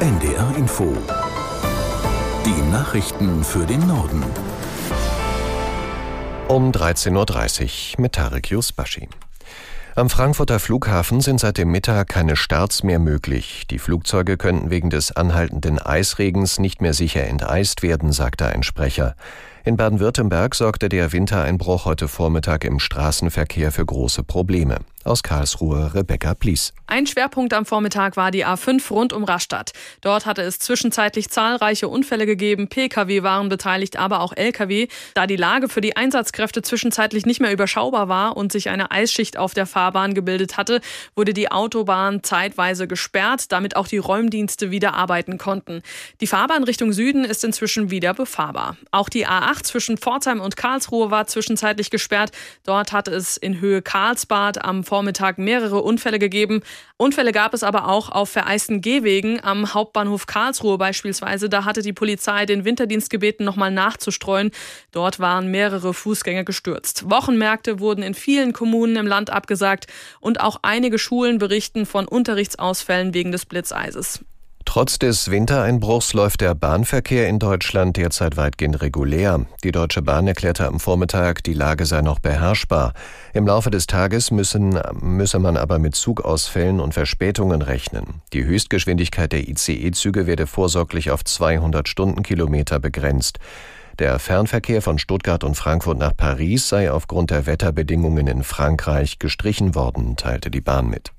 NDR Info. Die Nachrichten für den Norden. Um 13.30 Uhr mit Tarek Yusbashi. Am Frankfurter Flughafen sind seit dem Mittag keine Starts mehr möglich. Die Flugzeuge könnten wegen des anhaltenden Eisregens nicht mehr sicher enteist werden, sagte ein Sprecher. In Baden-Württemberg sorgte der Wintereinbruch heute Vormittag im Straßenverkehr für große Probleme. Aus Karlsruhe Rebecca Blies. Ein Schwerpunkt am Vormittag war die A5 rund um Rastatt. Dort hatte es zwischenzeitlich zahlreiche Unfälle gegeben. Pkw waren beteiligt, aber auch Lkw. Da die Lage für die Einsatzkräfte zwischenzeitlich nicht mehr überschaubar war und sich eine Eisschicht auf der Fahrbahn gebildet hatte, wurde die Autobahn zeitweise gesperrt, damit auch die Räumdienste wieder arbeiten konnten. Die Fahrbahn Richtung Süden ist inzwischen wieder befahrbar. Auch die A8 zwischen Pforzheim und Karlsruhe war zwischenzeitlich gesperrt. Dort hatte es in Höhe Karlsbad am Vormittag mehrere Unfälle gegeben. Unfälle gab es aber auch auf vereisten Gehwegen am Hauptbahnhof Karlsruhe beispielsweise. Da hatte die Polizei den Winterdienst gebeten, nochmal nachzustreuen. Dort waren mehrere Fußgänger gestürzt. Wochenmärkte wurden in vielen Kommunen im Land abgesagt und auch einige Schulen berichten von Unterrichtsausfällen wegen des Blitzeises. Trotz des Wintereinbruchs läuft der Bahnverkehr in Deutschland derzeit weitgehend regulär. Die Deutsche Bahn erklärte am Vormittag, die Lage sei noch beherrschbar. Im Laufe des Tages müssen, müsse man aber mit Zugausfällen und Verspätungen rechnen. Die Höchstgeschwindigkeit der ICE-Züge werde vorsorglich auf 200 Stundenkilometer begrenzt. Der Fernverkehr von Stuttgart und Frankfurt nach Paris sei aufgrund der Wetterbedingungen in Frankreich gestrichen worden, teilte die Bahn mit.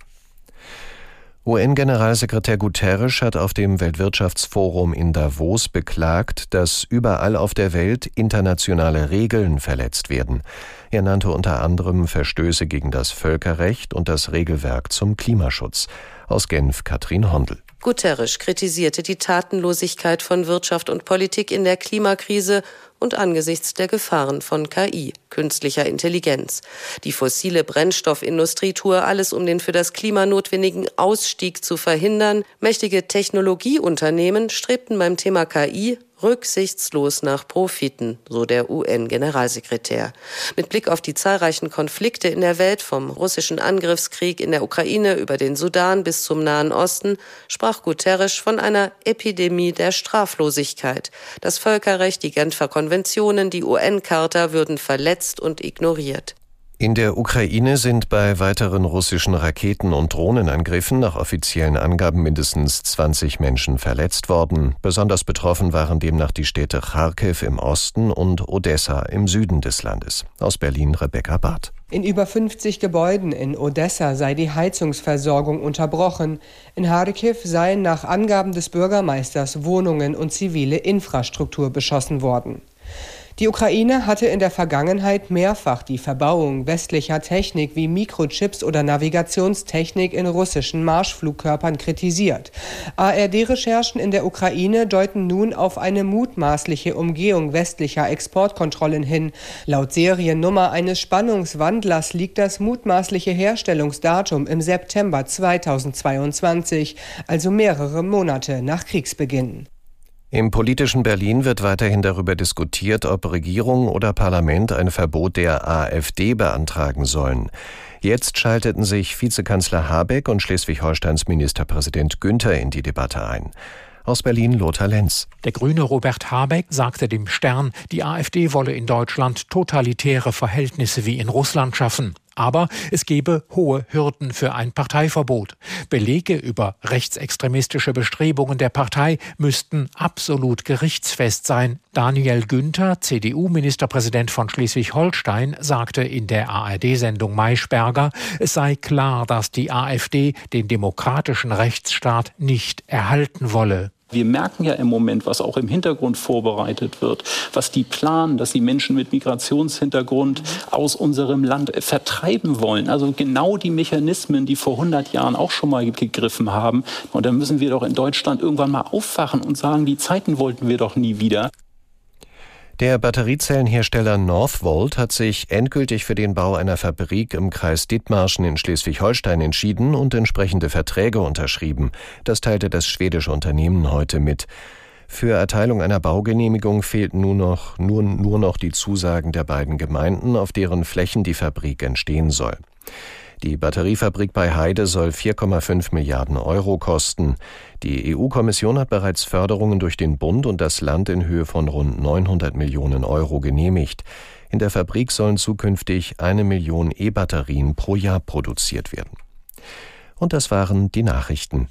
UN-Generalsekretär Guterres hat auf dem Weltwirtschaftsforum in Davos beklagt, dass überall auf der Welt internationale Regeln verletzt werden. Er nannte unter anderem Verstöße gegen das Völkerrecht und das Regelwerk zum Klimaschutz. Aus Genf Katrin Hondel. Guterres kritisierte die Tatenlosigkeit von Wirtschaft und Politik in der Klimakrise und angesichts der Gefahren von KI, künstlicher Intelligenz. Die fossile Brennstoffindustrie tue alles, um den für das Klima notwendigen Ausstieg zu verhindern. Mächtige Technologieunternehmen strebten beim Thema KI rücksichtslos nach Profiten, so der UN-Generalsekretär. Mit Blick auf die zahlreichen Konflikte in der Welt, vom russischen Angriffskrieg in der Ukraine über den Sudan bis zum Nahen Osten, sprach Guterres von einer Epidemie der Straflosigkeit. Das Völkerrecht, die Genfer Konventionen, die UN-Charta würden verletzt und ignoriert. In der Ukraine sind bei weiteren russischen Raketen- und Drohnenangriffen nach offiziellen Angaben mindestens 20 Menschen verletzt worden. Besonders betroffen waren demnach die Städte Kharkiv im Osten und Odessa im Süden des Landes. Aus Berlin Rebecca Barth. In über 50 Gebäuden in Odessa sei die Heizungsversorgung unterbrochen. In Kharkiv seien nach Angaben des Bürgermeisters Wohnungen und zivile Infrastruktur beschossen worden. Die Ukraine hatte in der Vergangenheit mehrfach die Verbauung westlicher Technik wie Mikrochips oder Navigationstechnik in russischen Marschflugkörpern kritisiert. ARD-Recherchen in der Ukraine deuten nun auf eine mutmaßliche Umgehung westlicher Exportkontrollen hin. Laut Seriennummer eines Spannungswandlers liegt das mutmaßliche Herstellungsdatum im September 2022, also mehrere Monate nach Kriegsbeginn. Im politischen Berlin wird weiterhin darüber diskutiert, ob Regierung oder Parlament ein Verbot der AfD beantragen sollen. Jetzt schalteten sich Vizekanzler Habeck und Schleswig-Holsteins Ministerpräsident Günther in die Debatte ein. Aus Berlin Lothar Lenz. Der Grüne Robert Habeck sagte dem Stern, die AfD wolle in Deutschland totalitäre Verhältnisse wie in Russland schaffen. Aber es gebe hohe Hürden für ein Parteiverbot. Belege über rechtsextremistische Bestrebungen der Partei müssten absolut gerichtsfest sein. Daniel Günther, CDU-Ministerpräsident von Schleswig-Holstein, sagte in der ARD-Sendung Maischberger, es sei klar, dass die AfD den demokratischen Rechtsstaat nicht erhalten wolle. Wir merken ja im Moment, was auch im Hintergrund vorbereitet wird, was die planen, dass sie Menschen mit Migrationshintergrund aus unserem Land vertreiben wollen. Also genau die Mechanismen, die vor 100 Jahren auch schon mal gegriffen haben. Und da müssen wir doch in Deutschland irgendwann mal aufwachen und sagen, die Zeiten wollten wir doch nie wieder. Der Batteriezellenhersteller Northvolt hat sich endgültig für den Bau einer Fabrik im Kreis Dithmarschen in Schleswig-Holstein entschieden und entsprechende Verträge unterschrieben. Das teilte das schwedische Unternehmen heute mit. Für Erteilung einer Baugenehmigung fehlten nur noch, nur, nur noch die Zusagen der beiden Gemeinden, auf deren Flächen die Fabrik entstehen soll. Die Batteriefabrik bei Heide soll 4,5 Milliarden Euro kosten. Die EU-Kommission hat bereits Förderungen durch den Bund und das Land in Höhe von rund 900 Millionen Euro genehmigt. In der Fabrik sollen zukünftig eine Million E-Batterien pro Jahr produziert werden. Und das waren die Nachrichten.